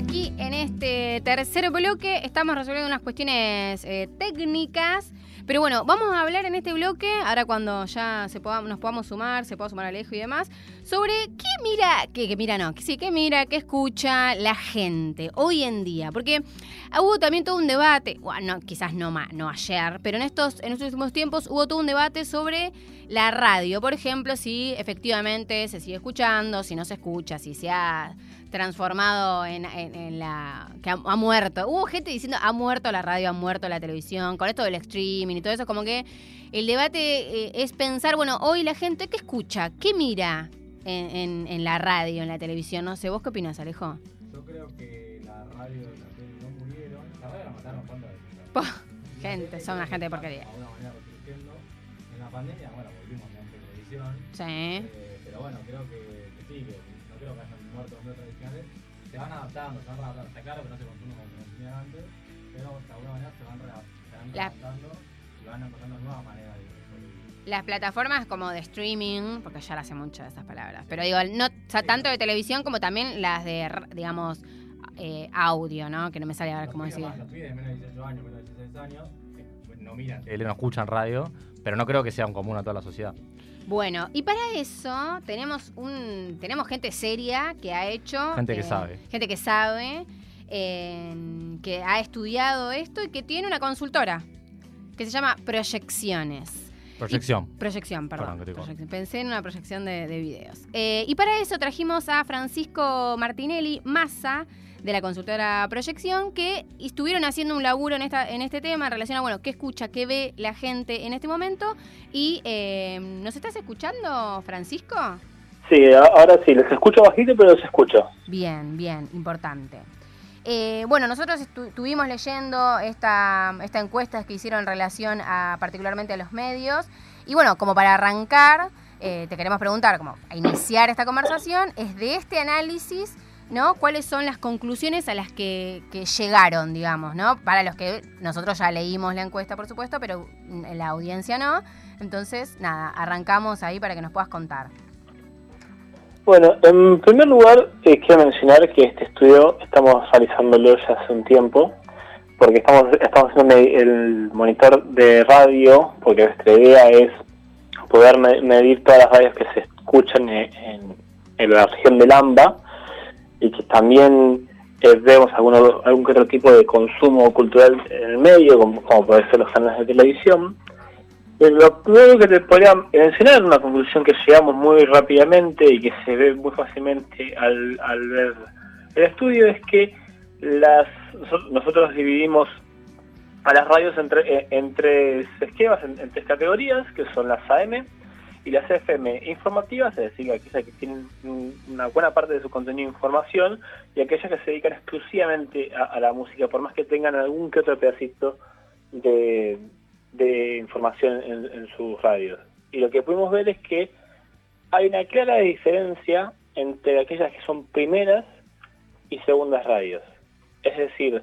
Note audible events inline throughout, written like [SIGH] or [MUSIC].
aquí en este tercer bloque. Estamos resolviendo unas cuestiones eh, técnicas. Pero bueno, vamos a hablar en este bloque, ahora cuando ya se poda- nos podamos sumar, se pueda sumar Alejo y demás, sobre qué mira, qué, mira no, sí, qué mira, qué escucha la gente hoy en día. Porque hubo también todo un debate, bueno, no, quizás no, no ayer, pero en estos, en estos últimos tiempos hubo todo un debate sobre la radio. Por ejemplo, si efectivamente se sigue escuchando, si no se escucha, si se ha transformado en, en- en la... que ha, ha muerto. Hubo gente diciendo, ha muerto la radio, ha muerto la televisión, con esto del streaming y todo eso, como que el debate eh, es pensar, bueno, hoy la gente, ¿qué escucha? ¿Qué mira en, en- en la radio, en la televisión? No sé, ¿vos qué opinás, Alejo? Yo creo que la radio y la tele no murieron. La radio la mataron cuando Po, gente, son una gente de porquería. De alguna manera. En la pandemia, bueno, volvimos a la televisión. Sí. Eh, pero bueno, creo que, que sí, que no creo que hayan los medios tradicionales. Se van adaptando, se van adaptando. Está claro que no se consume como se consumía antes, pero de alguna manera se van, rea- se van La- adaptando y van encontrando nuevas maneras de de- Las plataformas como de streaming, porque ya las sé mucho de esas palabras, pero digo, no o sea, tanto de televisión como también las de, digamos, eh, audio, ¿no? Que no me sale ahora Los cómo decir. Los pibes de menos de 18 años, menos de 16 años, que no miran no escuchan radio, pero no creo que sea un común a toda la sociedad. Bueno, y para eso tenemos un tenemos gente seria que ha hecho Gente que eh, sabe. gente que sabe eh, que ha estudiado esto y que tiene una consultora que se llama Proyecciones. Proyección. Y- proyección, perdón. Proyección. Pensé en una proyección de, de videos. Eh, y para eso trajimos a Francisco Martinelli Massa de la consultora Proyección que estuvieron haciendo un laburo en, esta, en este tema en relación a, bueno, qué escucha, qué ve la gente en este momento. Y eh, ¿nos estás escuchando, Francisco? Sí, ahora sí, les escucho bajito, pero los escucho. Bien, bien, importante. Eh, bueno, nosotros estu- estuvimos leyendo esta, esta encuesta que hicieron en relación a particularmente a los medios. Y bueno, como para arrancar, eh, te queremos preguntar, como a iniciar esta conversación, es de este análisis, ¿no? ¿Cuáles son las conclusiones a las que, que llegaron, digamos, ¿no? Para los que nosotros ya leímos la encuesta, por supuesto, pero la audiencia no. Entonces, nada, arrancamos ahí para que nos puedas contar. Bueno, en primer lugar, eh, quiero mencionar que este estudio estamos realizándolo ya hace un tiempo, porque estamos, estamos haciendo el monitor de radio, porque nuestra idea es poder me- medir todas las radios que se escuchan en, la región del AMBA y que también eh, vemos alguno, algún otro tipo de consumo cultural en el medio, como, como puede ser los canales de televisión. Eh, Lo primero que te podría mencionar, una conclusión que llegamos muy rápidamente y que se ve muy fácilmente al, al ver el estudio, es que las noso- nosotros dividimos a las radios entre, eh, en tres esquemas, en, tres categorías, que son las AM y las FM informativas, es decir, aquellas que tienen un- una buena parte de su contenido información y aquellas que se dedican exclusivamente a la música, por más que tengan algún que otro pedacito de, de información en, sus radios. Y lo que pudimos ver es que hay una clara diferencia entre aquellas que son primeras y segundas radios. Es decir,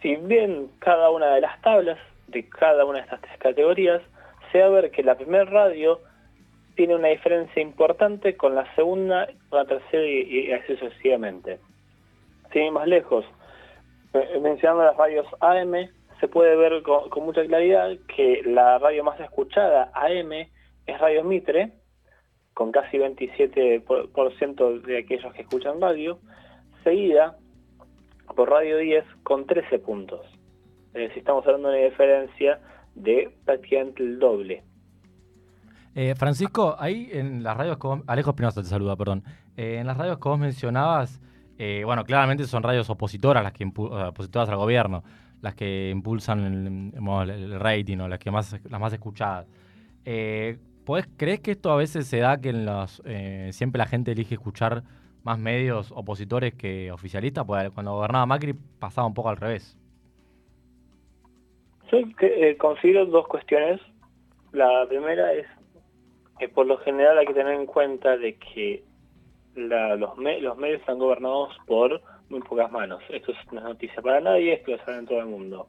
si bien cada una de las tablas de cada una de estas tres categorías, se va a ver que la primera radio tiene una diferencia importante con la segunda, con la tercera y, y así sucesivamente. Sin ir más lejos, eh, mencionando las radios AM, se puede ver con, con mucha claridad que la radio más escuchada AM es Radio Mitre, con casi 27% por- por ciento de aquellos que escuchan radio, seguida por Radio 10 con 13 puntos. Es decir, estamos hablando de una diferencia de prácticamente el doble. Eh, Francisco, ahí en las radios que vos, te saluda, perdón. Eh, en las radios que vos mencionabas, eh, bueno, claramente son radios opositoras, las que eh, opositoras al gobierno, las que impulsan el, el- el rating o las que más las más escuchadas. Eh, ¿podés- ¿Crees que esto a veces se da que en los, eh, siempre la gente elige escuchar más medios opositores que oficialistas, pues cuando gobernaba Macri pasaba un poco al revés. Yo eh, considero dos cuestiones. La primera es que por lo general hay que tener en cuenta de que la, los medios están gobernados por muy pocas manos. Esto es una noticia para nadie, esto lo sabe en todo el mundo.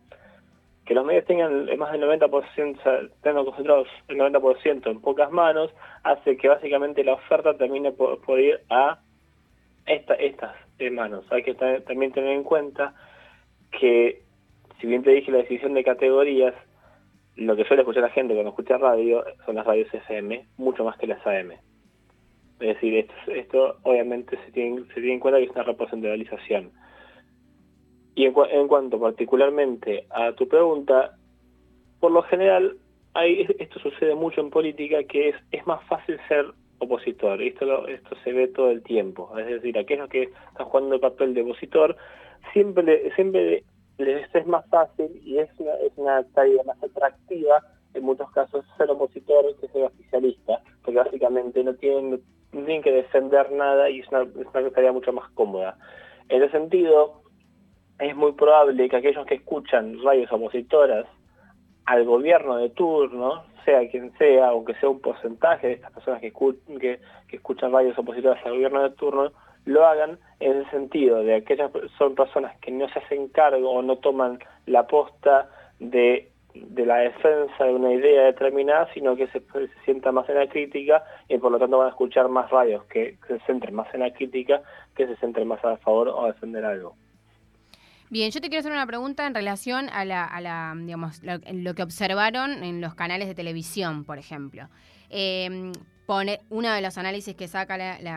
Que los medios tengan más del 90%, tengan concentrados el 90% en pocas manos, hace que básicamente la oferta termine por, ir a esta, estas manos. Hay que también tener en cuenta que, si bien te dije la decisión de categorías, lo que suele escuchar la gente cuando escucha radio son las radios FM, mucho más que las AM. Es decir, esto, obviamente se tiene, se tiene en cuenta que es una representalización. Y en, en, cuanto particularmente a tu pregunta, por lo general, hay, esto sucede mucho en política, que es, es más fácil ser opositor. Esto, esto se ve todo el tiempo. Es decir, aquellos que están jugando el papel de opositor, siempre, siempre les es más fácil y es una, es una tarea más atractiva en muchos casos ser opositor que ser oficialista, porque básicamente no tienen, tienen que defender nada y es una, tarea mucho más cómoda. En ese sentido, es muy probable que aquellos que escuchan radios opositoras al gobierno de turno, sea quien sea, aunque sea un porcentaje de estas personas que, que, que escuchan radios opositoras al gobierno de turno, lo hagan en el sentido de aquellas son personas que no se hacen cargo o no toman la posta de, la defensa de una idea determinada, sino que se, sientan más en la crítica y por lo tanto van a escuchar más radios que, se centren más en la crítica que se centren más a favor o a defender algo. Bien, yo te quiero hacer una pregunta en relación a la, a la digamos, lo, que observaron en los canales de televisión, por ejemplo. Eh, pone uno de los análisis que saca,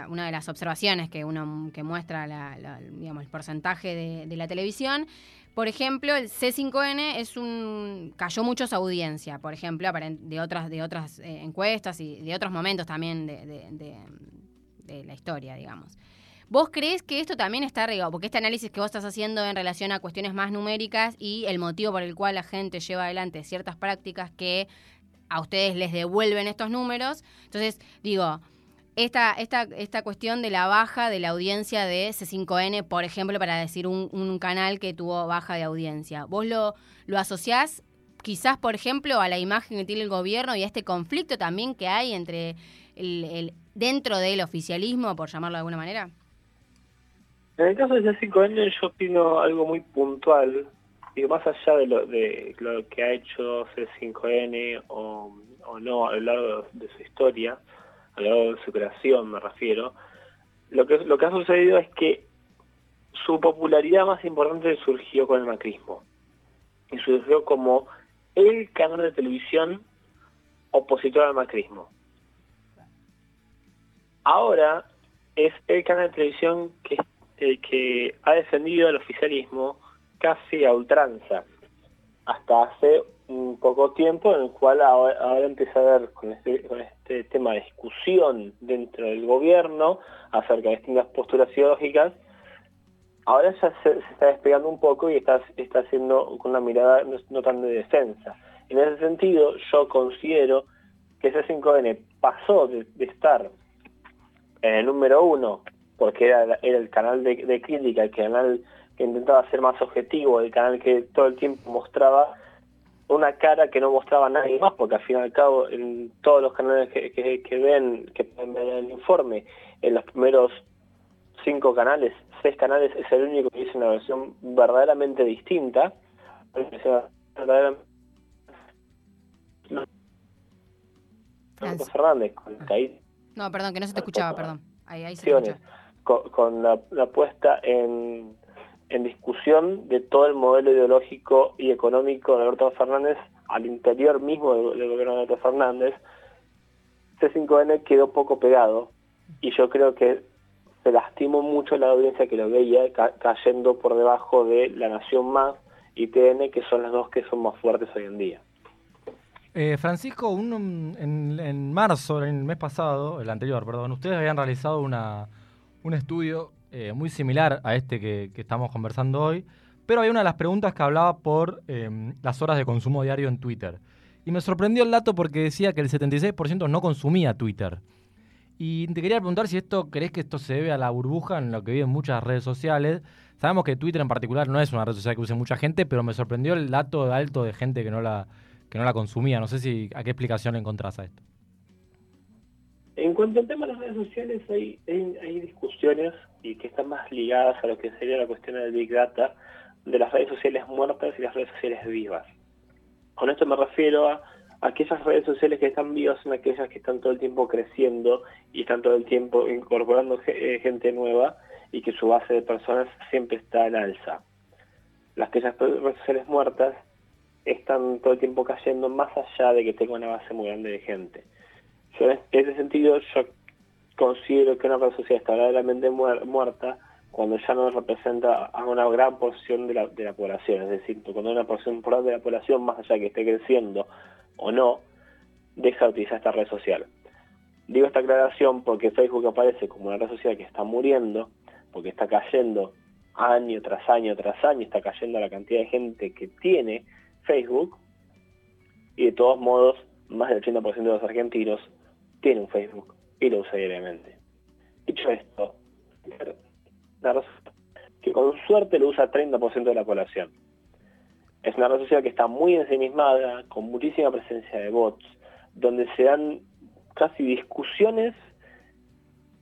una de las observaciones que uno que muestra digamos, el porcentaje de, la televisión. Por ejemplo, el C5N es un cayó mucho su audiencia, por ejemplo, de otras de otras eh, encuestas y de otros momentos también de, la historia, digamos. ¿Vos crees que esto también está arriba? Porque este análisis que vos estás haciendo en relación a cuestiones más numéricas y el motivo por el cual la gente lleva adelante ciertas prácticas que a ustedes les devuelven estos números. Entonces, digo, esta, esta, esta cuestión de la baja de la audiencia de C5N, por ejemplo, para decir un, canal que tuvo baja de audiencia, ¿vos lo, lo asociás quizás, por ejemplo, a la imagen que tiene el gobierno y a este conflicto también que hay entre el, dentro del oficialismo, por llamarlo de alguna manera? En el caso de C5N yo opino algo muy puntual, más allá de lo, de lo que ha hecho C5N o, no a lo largo de su historia, a lo largo de su creación me refiero, lo que, lo que ha sucedido es que su popularidad más importante surgió con el macrismo. Y surgió como el canal de televisión opositor al macrismo. Ahora es el canal de televisión que, el que ha defendido al oficialismo casi a ultranza, hasta hace un poco tiempo en el cual ahora, empieza a haber con este, con este tema de discusión dentro del gobierno acerca de distintas posturas ideológicas, ahora ya se, está despegando un poco y está, está haciendo con una mirada no, tan de defensa. En ese sentido, yo considero que ese 5N pasó de, estar en el número uno, porque era, era el canal de crítica, el canal que intentaba ser más objetivo, el canal que todo el tiempo mostraba una cara que no mostraba nadie más, porque al fin y al cabo en todos los canales que, que, ven, que pueden ver el informe, en los primeros cinco canales, seis canales, es el único que dice una versión verdaderamente distinta. Fernández, con No, perdón, que no se te escuchaba, perdón. Ahí, ahí se con, con la, la puesta en en discusión de todo el modelo ideológico y económico de Alberto Fernández al interior mismo del, gobierno de Alberto Fernández, C5N quedó poco pegado y yo creo que se lastimó mucho la audiencia que lo veía cayendo por debajo de La Nación Más y TN, que son las dos que son más fuertes hoy en día. Eh, Francisco, un, en, en marzo, el mes pasado, el anterior, perdón, ustedes habían realizado una, un estudio eh, muy similar a este que, estamos conversando hoy, pero hay una de las preguntas que hablaba por em, las horas de consumo diario en Twitter. Y me sorprendió el dato porque decía que el 76% no consumía Twitter. Y te quería preguntar si esto crees que esto se debe a la burbuja en lo que viven muchas redes sociales. Sabemos que Twitter en particular no es una red social que use mucha gente, pero me sorprendió el dato alto de gente que no la, que no la consumía. No sé si a qué explicación le encontrás a esto. En cuanto al tema de las redes sociales, hay, hay, discusiones y que están más ligadas a lo que sería la cuestión del Big Data, de las redes sociales muertas y las redes sociales vivas. Con esto me refiero a aquellas redes sociales que están vivas son aquellas que están todo el tiempo creciendo y están todo el tiempo incorporando eh, gente nueva y que su base de personas siempre está en alza. Las aquellas redes sociales muertas están todo el tiempo cayendo más allá de que tenga una base muy grande de gente. Yo en ese sentido yo considero que una red social está verdaderamente muerta cuando ya no representa a una gran porción de la, de la población, es decir, cuando una porción importante de la población, más allá de que esté creciendo o no, deja de utilizar esta red social. Digo esta aclaración porque Facebook aparece como una red social que está muriendo, porque está cayendo año tras año tras año, está cayendo la cantidad de gente que tiene Facebook, y de todos modos, más del 80% de los argentinos tiene un Facebook y lo usa diariamente. Dicho esto, que con suerte lo usa 30% de la población. Es una red social que está muy ensimismada, con muchísima presencia de bots, donde se dan casi discusiones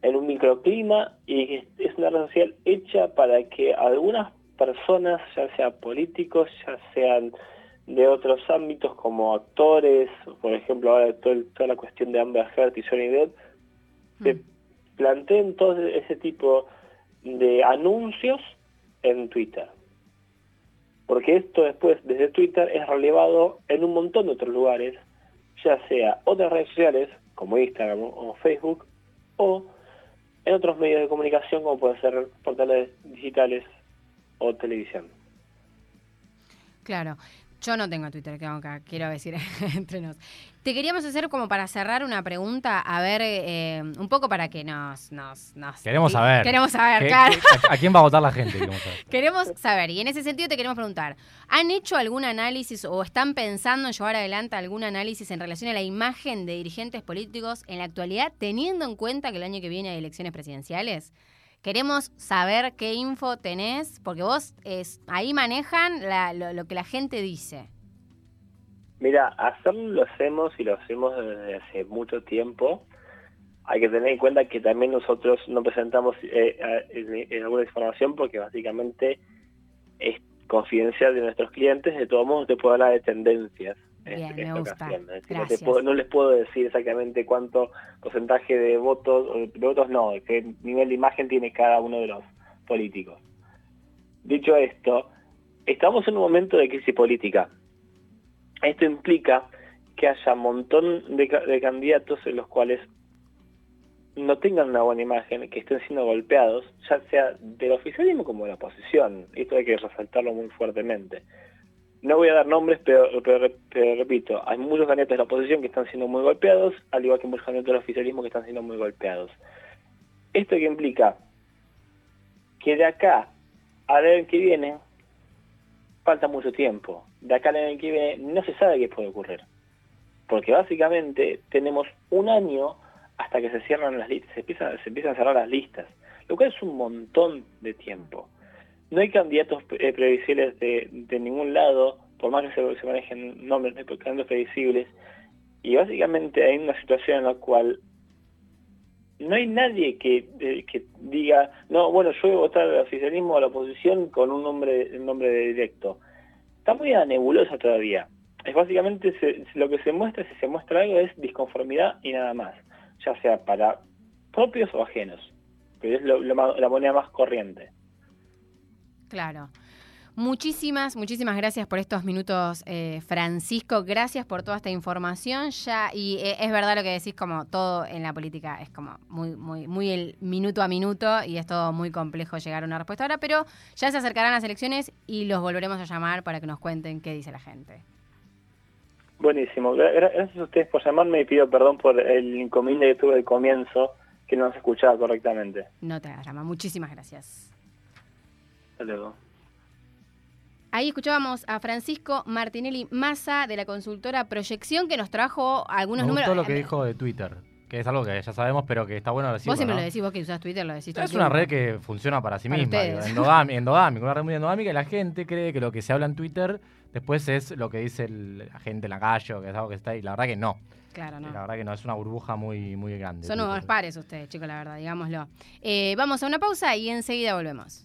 en un microclima y es una red social hecha para que algunas personas, ya sean políticos, ya sean de otros ámbitos como actores, por ejemplo ahora toda la cuestión de Amber Heard y Johnny Depp, se mm. planteen todo ese tipo de anuncios en Twitter. Porque esto después desde Twitter es relevado en un montón de otros lugares, ya sea otras redes sociales como Instagram o Facebook, o en otros medios de comunicación como pueden ser portales digitales o televisión. Claro. Yo no tengo Twitter, quiero decir [LAUGHS] entre nos. Te queríamos hacer como para cerrar una pregunta, a ver, eh, un poco para que nos... nos, queremos saber. Queremos saber, claro. a, quién va a votar la gente? [LAUGHS] Queremos saber. y en ese sentido te queremos preguntar, ¿han hecho algún análisis o están pensando en llevar adelante algún análisis en relación a la imagen de dirigentes políticos en la actualidad, teniendo en cuenta que el año que viene hay elecciones presidenciales? Queremos saber qué info tenés, porque vos es, ahí manejan lo, que la gente dice. Mira, hacerlo lo hacemos y lo hacemos desde hace mucho tiempo. Hay que tener en cuenta que también nosotros no presentamos eh, alguna información porque básicamente es confidencial de nuestros clientes. De todos modos, te puedo hablar de tendencias. Bien, me gusta. No, les puedo decir exactamente cuánto porcentaje de votos, de votos no, qué nivel de imagen tiene cada uno de los políticos. Dicho esto, estamos en un momento de crisis política. Esto implica que haya un montón de, de candidatos en los cuales no tengan una buena imagen, que estén siendo golpeados, ya sea del oficialismo como de la oposición. Esto hay que resaltarlo muy fuertemente. No voy a dar nombres, pero, repito, hay muchos candidatos de la oposición que están siendo muy golpeados, al igual que muchos candidatos del oficialismo que están siendo muy golpeados. ¿Esto qué implica? Que de acá al año que viene falta mucho tiempo. De acá al año que viene no se sabe qué puede ocurrir. Porque básicamente tenemos un año hasta que se cierran las listas, se empiezan a cerrar las listas, lo cual es un montón de tiempo no hay candidatos eh, previsibles de, de, ningún lado, por más que se, manejen nombres de candidatos previsibles, y básicamente hay una situación en la cual no hay nadie que, eh, que diga, no, bueno, yo voy a votar al oficialismo o a la oposición con un nombre, un nombre directo. Está muy nebulosa todavía. Es básicamente lo que se muestra, si se muestra algo, es disconformidad y nada más, ya sea para propios o ajenos, que es la moneda más corriente. Claro. Muchísimas, muchísimas gracias por estos minutos, eh, Francisco. Gracias por toda esta información. Ya y eh, es verdad lo que decís, como todo en la política es como muy, muy, muy el minuto a minuto y es todo muy complejo llegar a una respuesta ahora. Pero ya se acercarán las elecciones y los volveremos a llamar para que nos cuenten qué dice la gente. Buenísimo. Gracias a ustedes por llamarme y pido perdón por el inconveniente que tuve al comienzo que no se escuchaba correctamente. No te hagas Muchísimas gracias. Hasta Ahí escuchábamos a Francisco Martinelli Massa de la consultora Proyección que nos trajo algunos Me números. Todo lo que dijo de Twitter. que es algo que ya sabemos, pero que está bueno decirlo. vos siempre ¿no? lo decís, vos que usás Twitter, lo decís Es una red que funciona para sí Para misma, digo, endogami- endogámica, una red muy endogámica y la gente cree que lo que se habla en Twitter después es lo que dice el- la gente en la calle o que es algo que está ahí. La verdad que no. Claro, no. La verdad que no, es una burbuja muy, muy grande. Son unos pares ustedes, chicos, la verdad, digámoslo. Eh, vamos a una pausa y enseguida volvemos.